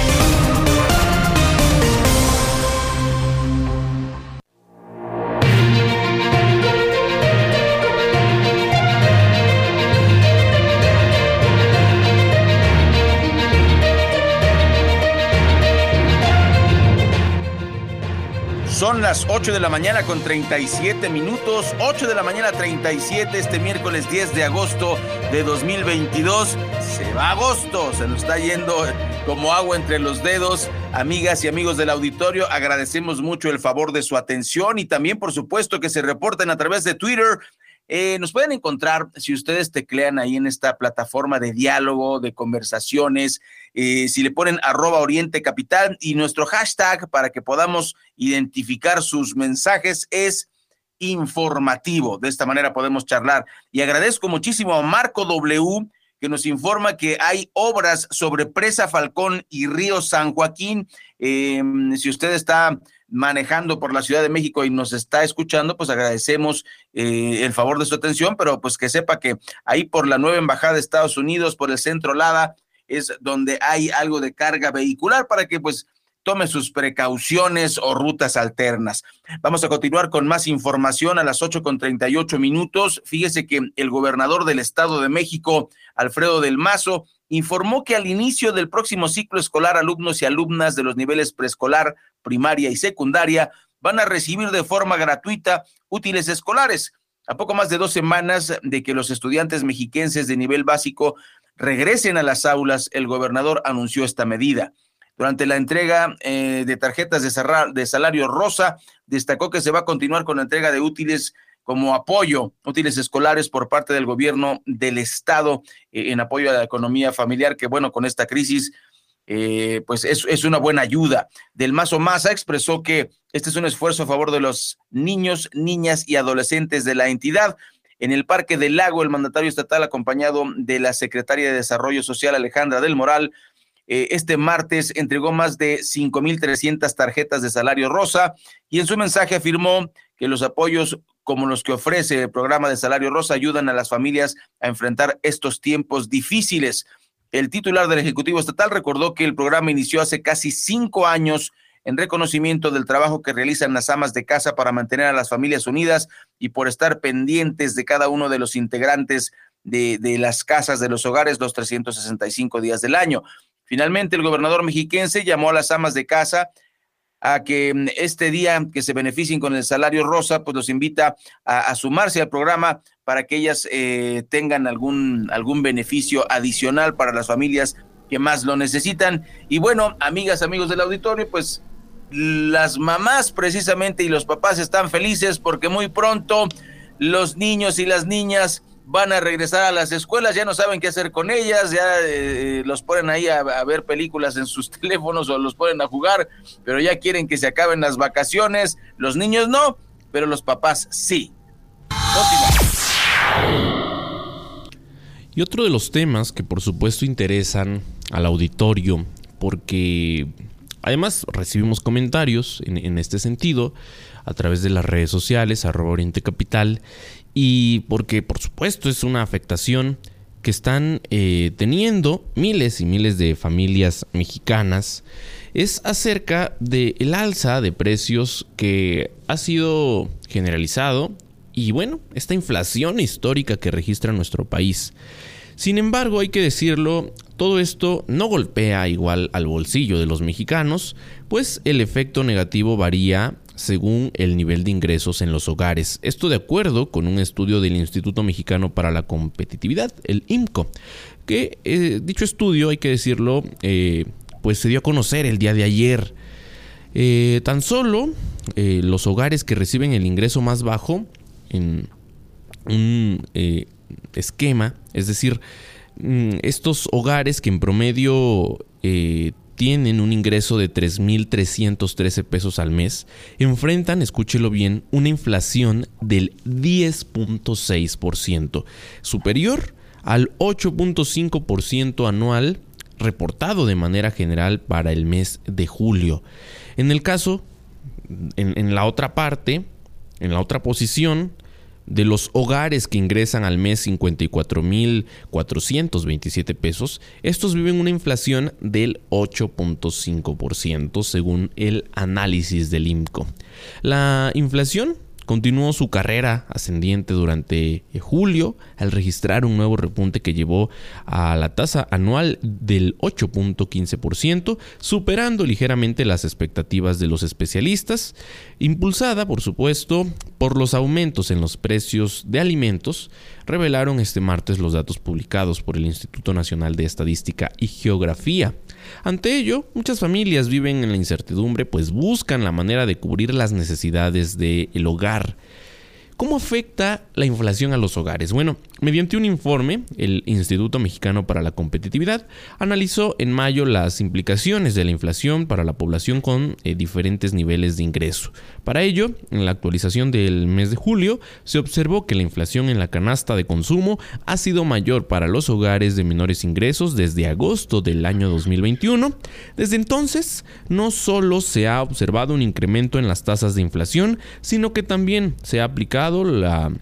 Son las 8 de la mañana con 37 minutos, 8 de la mañana 37 este miércoles 10 de agosto de 2022. Se va agosto, se nos está yendo como agua entre los dedos. Amigas y amigos del auditorio, agradecemos mucho el favor de su atención y también por supuesto que se reporten a través de Twitter eh, nos pueden encontrar si ustedes teclean ahí en esta plataforma de diálogo, de conversaciones, eh, si le ponen arroba Oriente Capital y nuestro hashtag para que podamos identificar sus mensajes es informativo. De esta manera podemos charlar. Y agradezco muchísimo a Marco W que nos informa que hay obras sobre Presa Falcón y Río San Joaquín. Eh, si usted está manejando por la Ciudad de México y nos está escuchando, pues agradecemos eh, el favor de su atención, pero pues que sepa que ahí por la nueva embajada de Estados Unidos, por el centro Lada, es donde hay algo de carga vehicular para que pues tome sus precauciones o rutas alternas. Vamos a continuar con más información a las ocho con ocho minutos. Fíjese que el gobernador del Estado de México, Alfredo del Mazo, informó que al inicio del próximo ciclo escolar, alumnos y alumnas de los niveles preescolar, primaria y secundaria van a recibir de forma gratuita útiles escolares. A poco más de dos semanas de que los estudiantes mexiquenses de nivel básico regresen a las aulas, el gobernador anunció esta medida. Durante la entrega eh, de tarjetas de, de salario rosa, destacó que se va a continuar con la entrega de útiles como apoyo, útiles escolares por parte del gobierno del estado eh, en apoyo a la economía familiar, que bueno, con esta crisis eh, pues es, es, una buena ayuda. Del Mazo Maza expresó que este es un esfuerzo a favor de los niños, niñas y adolescentes de la entidad. En el Parque del Lago, el mandatario estatal, acompañado de la secretaria de Desarrollo Social, Alejandra del Moral, eh, este martes entregó más de 5.300 tarjetas de salario rosa y en su mensaje afirmó que los apoyos como los que ofrece el programa de salario rosa ayudan a las familias a enfrentar estos tiempos difíciles. El titular del Ejecutivo Estatal recordó que el programa inició hace casi cinco años en reconocimiento del trabajo que realizan las amas de casa para mantener a las familias unidas y por estar pendientes de cada uno de los integrantes de, las casas de los hogares los 365 días del año. Finalmente, el gobernador mexiquense llamó a las amas de casa a que mm, este día que se beneficien con el salario rosa, pues los invita a, sumarse al programa para que ellas eh, tengan algún, algún beneficio adicional para las familias que más lo necesitan. Y bueno, amigas, amigos del auditorio, pues las mamás precisamente y los papás están felices porque muy pronto los niños y las niñas van a regresar a las escuelas, ya no saben qué hacer con ellas, ya eh, los ponen ahí a, ver películas en sus teléfonos o los ponen a jugar, pero ya quieren que se acaben las vacaciones, los niños no, pero los papás sí. Y otro de los temas que por supuesto interesan al auditorio, porque además recibimos comentarios en, este sentido a través de las redes sociales, arroba Oriente Capital, y porque por supuesto es una afectación que están eh, teniendo miles y miles de familias mexicanas es acerca del alza de precios que ha sido generalizado y bueno, esta inflación histórica que registra nuestro país. Sin embargo, hay que decirlo, todo esto no golpea igual al bolsillo de los mexicanos, pues el efecto negativo varía según el nivel de ingresos en los hogares. Esto de acuerdo con un estudio del Instituto Mexicano para la Competitividad, el IMCO, que eh, dicho estudio, hay que decirlo, eh, pues se dio a conocer el día de ayer. Eh, tan solo los hogares que reciben el ingreso más bajo en un esquema, es decir, mm, estos hogares que en promedio tienen un ingreso de 3.313 pesos al mes, enfrentan, escúchelo bien, una inflación del 10.6%, superior al 8.5% anual reportado de manera general para el mes de julio. En el caso, en, en la otra parte, en la otra posición, de los hogares que ingresan al mes 54.427 pesos, estos viven una inflación del 8.5% según el análisis del IMCO. La inflación Continuó su carrera ascendiente durante eh, julio al registrar un nuevo repunte que llevó a la tasa anual del 8.15%, superando ligeramente las expectativas de los especialistas, impulsada por supuesto por los aumentos en los precios de alimentos, revelaron este martes los datos publicados por el Instituto Nacional de Estadística y Geografía. Ante ello, muchas familias viven en la incertidumbre, pues buscan la manera de cubrir las necesidades del hogar ¿Cómo afecta la inflación a los hogares? Bueno, mediante un informe, el Instituto Mexicano para la Competitividad analizó en mayo las implicaciones de la inflación para la población con eh, diferentes niveles de ingreso. Para ello, en la actualización del mes de julio, se observó que la inflación en la canasta de consumo ha sido mayor para los hogares de menores ingresos desde agosto del año 2021. Desde entonces, no solo se ha observado un incremento en las tasas de inflación, sino que también se ha aplicado la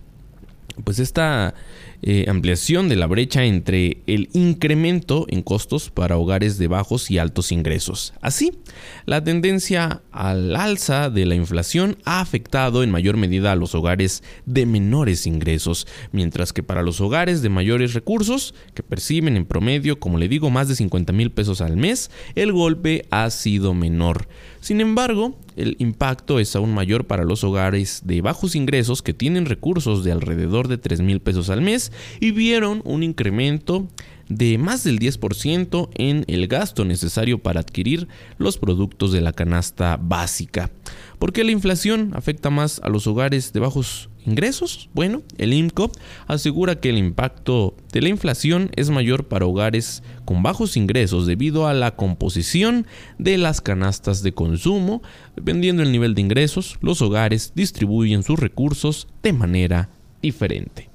pues esta eh, ampliación de la brecha entre el incremento en costos para hogares de bajos y altos ingresos. Así, la tendencia al alza de la inflación ha afectado en mayor medida a los hogares de menores ingresos, mientras que para los hogares de mayores recursos, que perciben en promedio, como le digo, más de 50 mil pesos al mes, el golpe ha sido menor. Sin embargo, el impacto es aún mayor para los hogares de bajos ingresos que tienen recursos de alrededor de 3 mil pesos al mes y vieron un incremento de más del 10% en el gasto necesario para adquirir los productos de la canasta básica. ¿Por qué la inflación afecta más a los hogares de bajos ingresos? Bueno, el INCO asegura que el impacto de la inflación es mayor para hogares con bajos ingresos debido a la composición de las canastas de consumo. Dependiendo del nivel de ingresos, los hogares distribuyen sus recursos de manera diferente.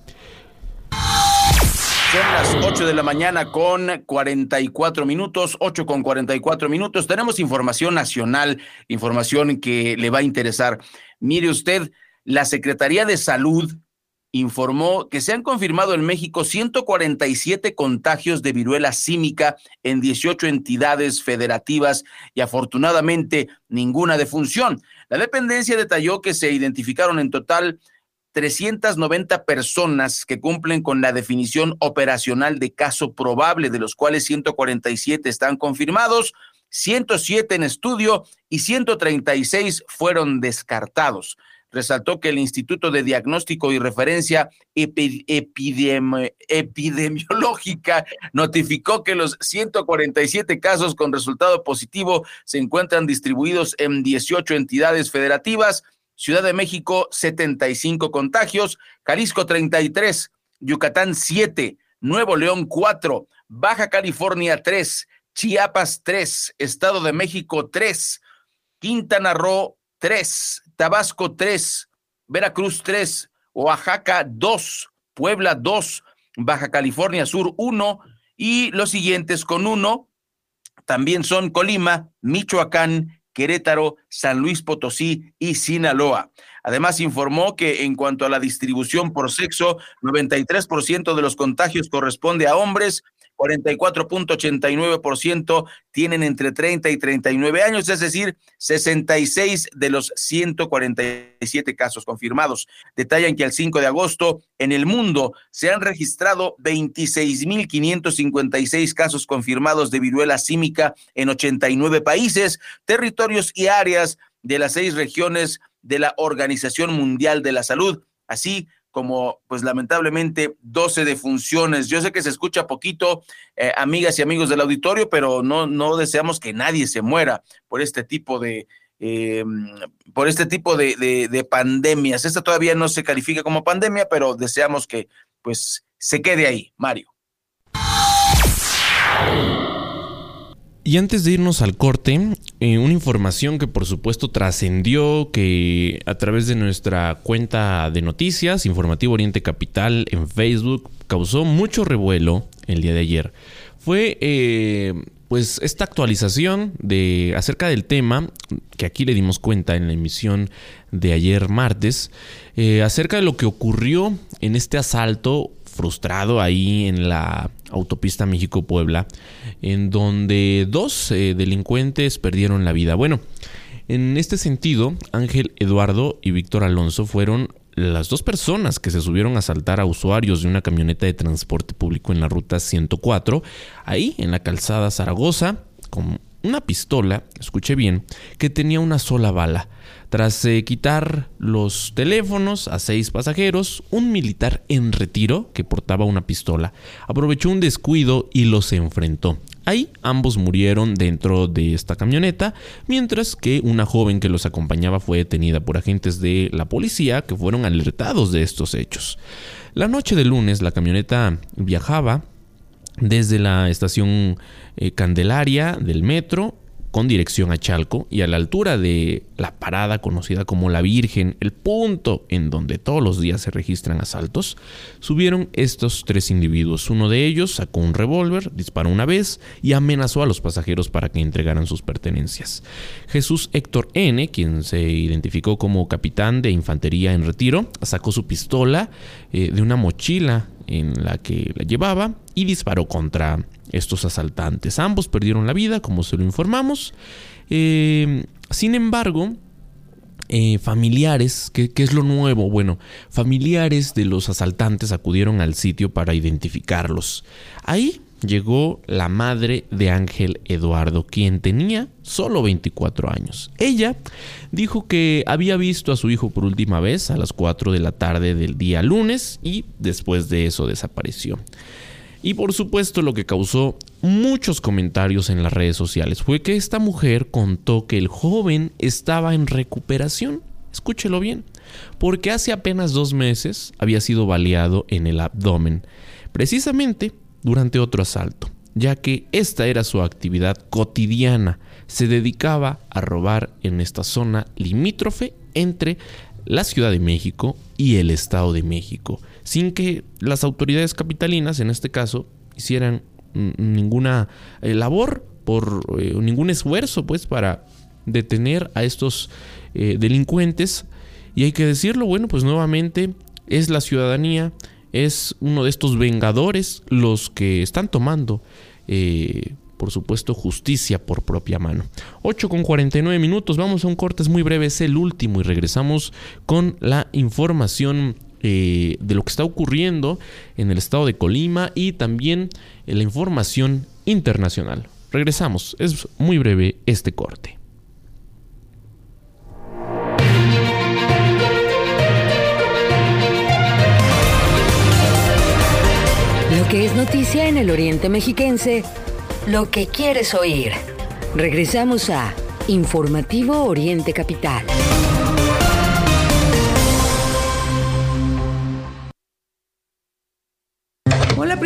Son las 8 de la mañana con 44 minutos, 8 con 44 minutos. Tenemos información nacional, información que le va a interesar. Mire usted, la Secretaría de Salud informó que se han confirmado en México 147 contagios de viruela símica en 18 entidades federativas y afortunadamente ninguna defunción. La dependencia detalló que se identificaron en total 390 personas que cumplen con la definición operacional de caso probable, de los cuales 147 están confirmados, 107 en estudio y 136 fueron descartados. Resaltó que el Instituto de Diagnóstico y Referencia Epidemiológica notificó que los 147 casos con resultado positivo se encuentran distribuidos en 18 entidades federativas. Ciudad de México 75 contagios, Jalisco 33, Yucatán 7, Nuevo León 4, Baja California 3, Chiapas 3, Estado de México 3, Quintana Roo 3, Tabasco 3, Veracruz 3, Oaxaca 2, Puebla 2, Baja California Sur 1 y los siguientes con 1 también son Colima, Michoacán, Querétaro, San Luis Potosí y Sinaloa. Además, informó que en cuanto a la distribución por sexo, 93% de los contagios corresponde a hombres, 44.89% tienen entre 30 y 39 años, es decir, 66 de los 147 casos confirmados. Detallan que al 5 de agosto en el mundo se han registrado 26.556 casos confirmados de viruela símica en 89 países, territorios y áreas de las seis regiones de la Organización Mundial de la Salud, así como pues lamentablemente 12 defunciones. Yo sé que se escucha poquito, eh, amigas y amigos del auditorio, pero no, no deseamos que nadie se muera por este tipo de... Eh, por este tipo de, de, de pandemias. Esta todavía no se califica como pandemia, pero deseamos que pues se quede ahí, Mario. Y antes de irnos al corte, eh, una información que por supuesto trascendió, que a través de nuestra cuenta de noticias, Informativo Oriente Capital en Facebook, causó mucho revuelo el día de ayer. Fue eh, pues esta actualización de acerca del tema que aquí le dimos cuenta en la emisión de ayer martes, eh, acerca de lo que ocurrió en este asalto frustrado ahí en la autopista México-Puebla, en donde dos eh, delincuentes perdieron la vida. Bueno, en este sentido, Ángel Eduardo y Víctor Alonso fueron las dos personas que se subieron a asaltar a usuarios de una camioneta de transporte público en la ruta 104, ahí en la calzada Zaragoza, con una pistola, escuché bien, que tenía una sola bala. Tras eh, quitar los teléfonos a seis pasajeros, un militar en retiro, que portaba una pistola, aprovechó un descuido y los enfrentó. Ahí ambos murieron dentro de esta camioneta, mientras que una joven que los acompañaba fue detenida por agentes de la policía que fueron alertados de estos hechos. La noche de lunes la camioneta viajaba desde la estación eh, Candelaria del metro con dirección a Chalco y a la altura de la parada conocida como La Virgen, el punto en donde todos los días se registran asaltos, subieron estos tres individuos. Uno de ellos sacó un revólver, disparó una vez y amenazó a los pasajeros para que entregaran sus pertenencias. Jesús Héctor N., quien se identificó como capitán de infantería en retiro, sacó su pistola eh, de una mochila en la que la llevaba y disparó contra estos asaltantes. Ambos perdieron la vida, como se lo informamos. Eh, sin embargo, eh, familiares, ¿qué, es lo nuevo? Bueno, familiares de los asaltantes acudieron al sitio para identificarlos. Ahí llegó la madre de Ángel Eduardo, quien tenía solo 24 años. Ella dijo que había visto a su hijo por última vez a las 4 de la tarde del día lunes y después de eso desapareció. Y por supuesto lo que causó muchos comentarios en las redes sociales fue que esta mujer contó que el joven estaba en recuperación. Escúchelo bien, porque hace apenas dos meses había sido baleado en el abdomen, precisamente durante otro asalto, ya que esta era su actividad cotidiana. Se dedicaba a robar en esta zona limítrofe entre la Ciudad de México y el Estado de México sin que las autoridades capitalinas, en este caso, hicieran ninguna eh, labor por eh, ningún esfuerzo pues para detener a estos eh, delincuentes y hay que decirlo bueno pues nuevamente es la ciudadanía es uno de estos vengadores los que están tomando por supuesto, justicia por propia mano. 8 con 49 minutos, vamos a un corte, es muy breve, es el último y regresamos con la información eh, de lo que está ocurriendo en el estado de Colima y también en la información internacional. Regresamos, es muy breve este corte. Lo que es noticia en el Oriente Mexiquense, lo que quieres oír. Regresamos a Informativo Oriente Capital.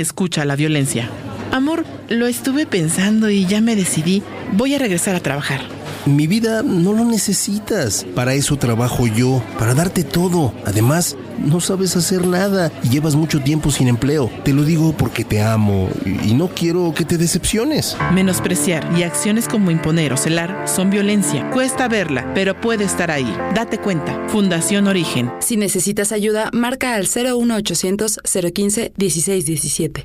escucha la violencia. Amor, lo estuve pensando y ya me decidí. Voy a regresar a trabajar. Mi vida no lo necesitas. Para eso trabajo yo, para darte todo. Además, no sabes hacer nada y llevas mucho tiempo sin empleo. Te lo digo porque te amo y no quiero que te decepciones. Menospreciar y acciones como imponer o celar son violencia. Cuesta verla, pero puede estar ahí. Date cuenta. Fundación Origen. Si necesitas ayuda, marca al 01800 015 1617.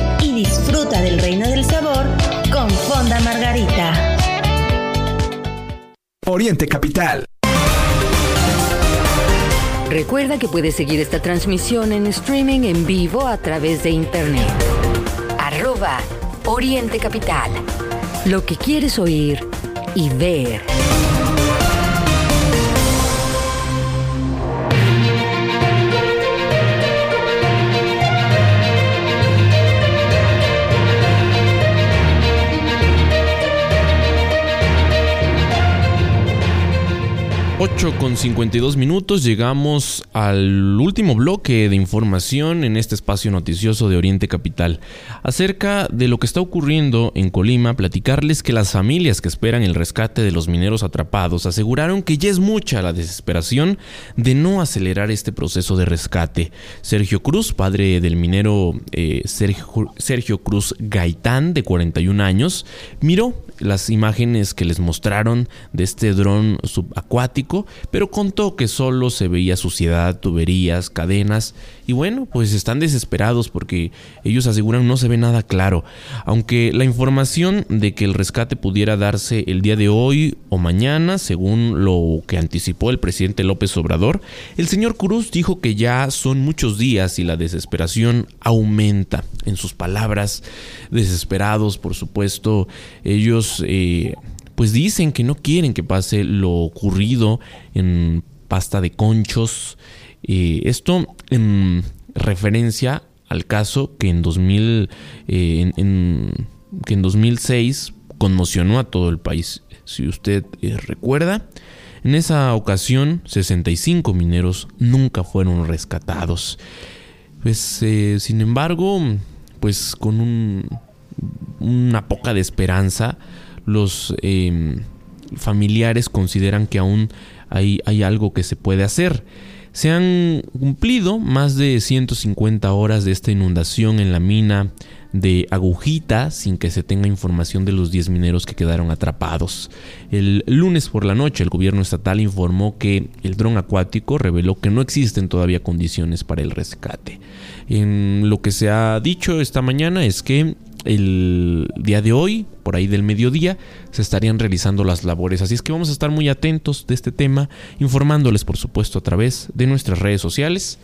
disfruta del reino del sabor con Fonda Margarita. Oriente Capital. Recuerda que puedes seguir esta transmisión en streaming en vivo a través de internet. Arroba Oriente Capital. Lo que quieres oír y ver. 8 con 52 minutos llegamos al último bloque de información en este espacio noticioso de Oriente Capital. Acerca de lo que está ocurriendo en Colima, platicarles que las familias que esperan el rescate de los mineros atrapados aseguraron que ya es mucha la desesperación de no acelerar este proceso de rescate. Sergio Cruz, padre del minero eh, Sergio, Sergio Cruz Gaitán, de 41 años, miró las imágenes que les mostraron de este dron subacuático pero contó que solo se veía suciedad, tuberías, cadenas y bueno, pues están desesperados porque ellos aseguran no se ve nada claro. Aunque la información de que el rescate pudiera darse el día de hoy o mañana, según lo que anticipó el presidente López Obrador, el señor Cruz dijo que ya son muchos días y la desesperación aumenta. En sus palabras, desesperados, por supuesto, ellos eh, pues dicen que no quieren que pase lo ocurrido en pasta de conchos. Eh, esto en referencia al caso que en, 2000, eh, que en 2006 conmocionó a todo el país. Si usted recuerda, en esa ocasión 65 mineros nunca fueron rescatados. Pues sin embargo, pues con un, una poca de esperanza, los em, familiares consideran que aún hay, hay algo que se puede hacer. Se han cumplido más de 150 horas de esta inundación en la mina de Agujita sin que se tenga información de los 10 mineros que quedaron atrapados. El lunes por la noche el gobierno estatal informó que el dron acuático reveló que no existen todavía condiciones para el rescate. En lo que se ha dicho esta mañana es que el día de hoy, por ahí del mediodía, se estarían realizando las labores. Así es que vamos a estar muy atentos de este tema, informándoles por supuesto a través de nuestras redes sociales,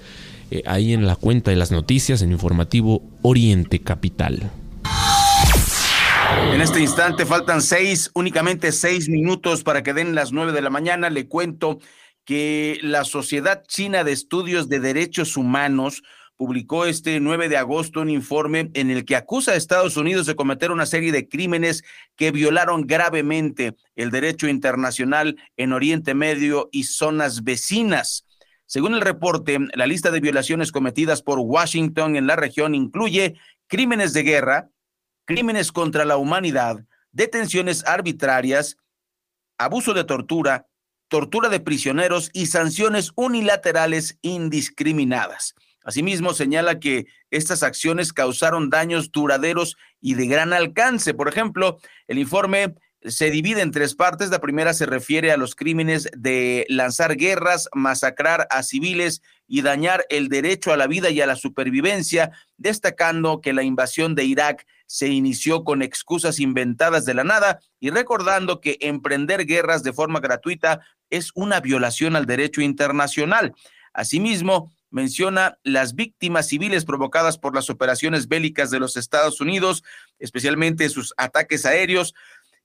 eh, ahí en la cuenta de las noticias, en informativo Oriente Capital. En este instante faltan seis, únicamente seis minutos para que den las nueve de la mañana. Le cuento que la Sociedad China de Estudios de Derechos Humanos publicó este 9 de agosto un informe en el que acusa a Estados Unidos de cometer una serie de crímenes que violaron gravemente el derecho internacional en Oriente Medio y zonas vecinas. Según el reporte, la lista de violaciones cometidas por Washington en la región incluye crímenes de guerra, crímenes contra la humanidad, detenciones arbitrarias, abuso de tortura, tortura de prisioneros y sanciones unilaterales indiscriminadas. Asimismo, señala que estas acciones causaron daños duraderos y de gran alcance. Por ejemplo, el informe se divide en tres partes. La primera se refiere a los crímenes de lanzar guerras, masacrar a civiles y dañar el derecho a la vida y a la supervivencia, destacando que la invasión de Irak se inició con excusas inventadas de la nada y recordando que emprender guerras de forma gratuita es una violación al derecho internacional. Asimismo, menciona las víctimas civiles provocadas por las operaciones bélicas de los Estados Unidos, especialmente sus ataques aéreos,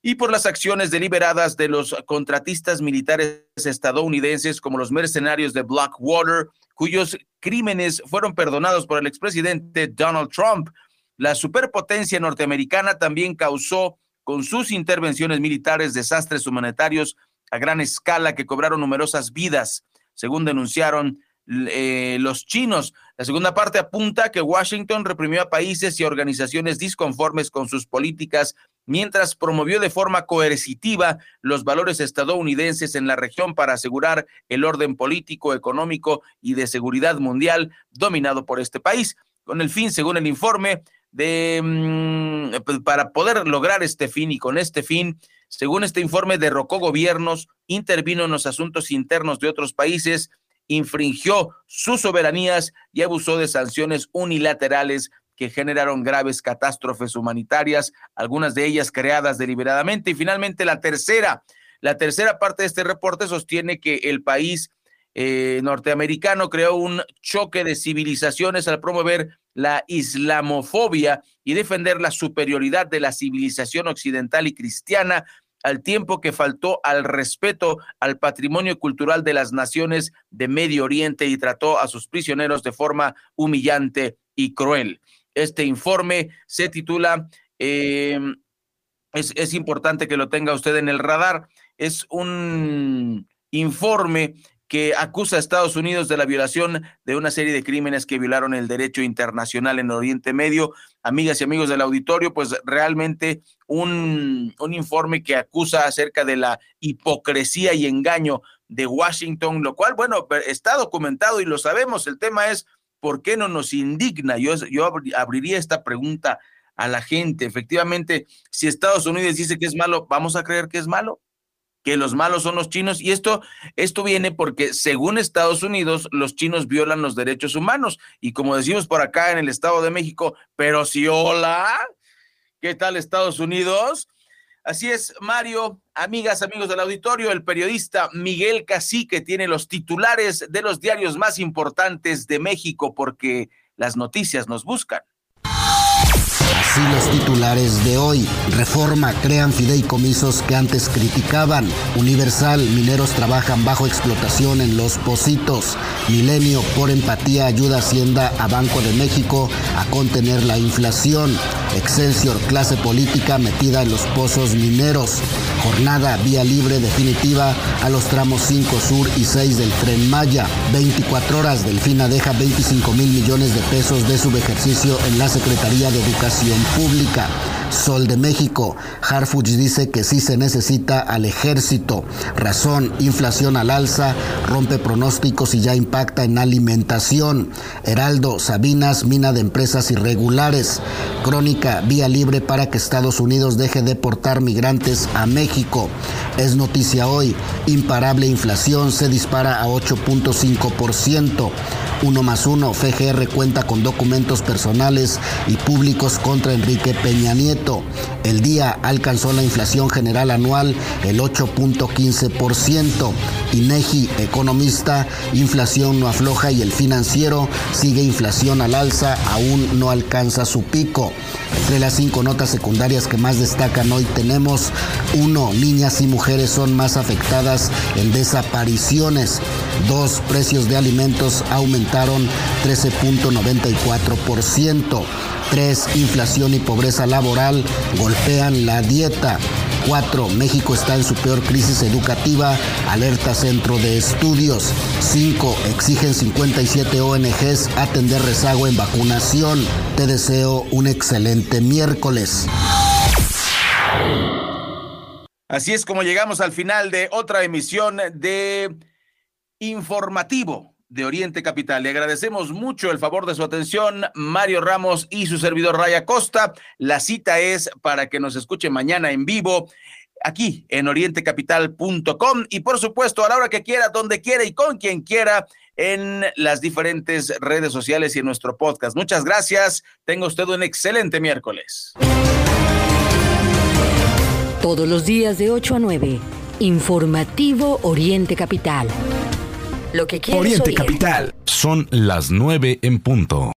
y por las acciones deliberadas de los contratistas militares estadounidenses como los mercenarios de Blackwater, cuyos crímenes fueron perdonados por el expresidente Donald Trump. La superpotencia norteamericana también causó con sus intervenciones militares desastres humanitarios a gran escala que cobraron numerosas vidas, según denunciaron eh, los chinos. La segunda parte apunta que Washington reprimió a países y organizaciones disconformes con sus políticas mientras promovió de forma coercitiva los valores estadounidenses en la región para asegurar el orden político, económico y de seguridad mundial dominado por este país, con el fin, según el informe, de mm, pues, para poder lograr este fin y con este fin, según este informe, derrocó gobiernos, intervino en los asuntos internos de otros países infringió sus soberanías y abusó de sanciones unilaterales que generaron graves catástrofes humanitarias, algunas de ellas creadas deliberadamente. Y finalmente la tercera, la tercera parte de este reporte sostiene que el país eh, norteamericano creó un choque de civilizaciones al promover la islamofobia y defender la superioridad de la civilización occidental y cristiana al tiempo que faltó al respeto al patrimonio cultural de las naciones de Medio Oriente y trató a sus prisioneros de forma humillante y cruel. Este informe se titula, em, es, es importante que lo tenga usted en el radar, es un informe que acusa a Estados Unidos de la violación de una serie de crímenes que violaron el derecho internacional en Oriente Medio. Amigas y amigos del auditorio, pues realmente un, un informe que acusa acerca de la hipocresía y engaño de Washington, lo cual, bueno, está documentado y lo sabemos. El tema es, ¿por qué no nos indigna? Yo, yo abriría esta pregunta a la gente. Efectivamente, si Estados Unidos dice que es malo, ¿vamos a creer que es malo? Que los malos son los chinos y esto esto viene porque según Estados Unidos los chinos violan los derechos humanos y como decimos por acá en el Estado de México, pero si hola, ¿qué tal Estados Unidos? Así es, Mario, amigas, amigos del auditorio, el periodista Miguel Cacique tiene los titulares de los diarios más importantes de México porque las noticias nos buscan. Así los titulares de hoy. Reforma, crean fideicomisos que antes criticaban. Universal, mineros trabajan bajo explotación en los pocitos. Milenio, por empatía, ayuda Hacienda a Banco de México a contener la inflación. Excelsior, clase política metida en los pozos mineros. Jornada, vía libre definitiva a los tramos 5 Sur y 6 del Tren Maya. 24 horas, Delfina deja 25 mil millones de pesos de subejercicio en la Secretaría de Educación Pública. Sol de México. Harfuch dice que sí se necesita al ejército. Razón, inflación al alza, rompe pronósticos y ya impacta en alimentación. Heraldo, Sabinas, mina de empresas irregulares. Crónica, vía libre para que Estados Unidos deje de portar migrantes a México. Es noticia hoy, imparable inflación se dispara a 8.5%. Uno más uno, FGR cuenta con documentos personales y públicos contra Enrique Peña Nieto. El día alcanzó la inflación general anual el 8.15%. INEGI, economista, inflación no afloja y el financiero sigue inflación al alza, aún no alcanza su pico. Entre las cinco notas secundarias que más destacan hoy tenemos, uno, niñas y mujeres son más afectadas en desapariciones. Dos, precios de alimentos aumentaron 13.94%. Tres, inflación y pobreza laboral golpean la dieta. 4. México está en su peor crisis educativa, alerta Centro de Estudios. 5. Exigen 57 ONGs atender rezago en vacunación. Te deseo un excelente miércoles. Así es como llegamos al final de otra emisión de informativo de Oriente Capital. Le agradecemos mucho el favor de su atención, Mario Ramos y su servidor Raya Costa. La cita es para que nos escuche mañana en vivo aquí en orientecapital.com y por supuesto a la hora que quiera, donde quiera y con quien quiera en las diferentes redes sociales y en nuestro podcast. Muchas gracias. Tenga usted un excelente miércoles. Todos los días de 8 a 9. Informativo Oriente Capital. Lo que Oriente oír. Capital. Son las 9 en punto.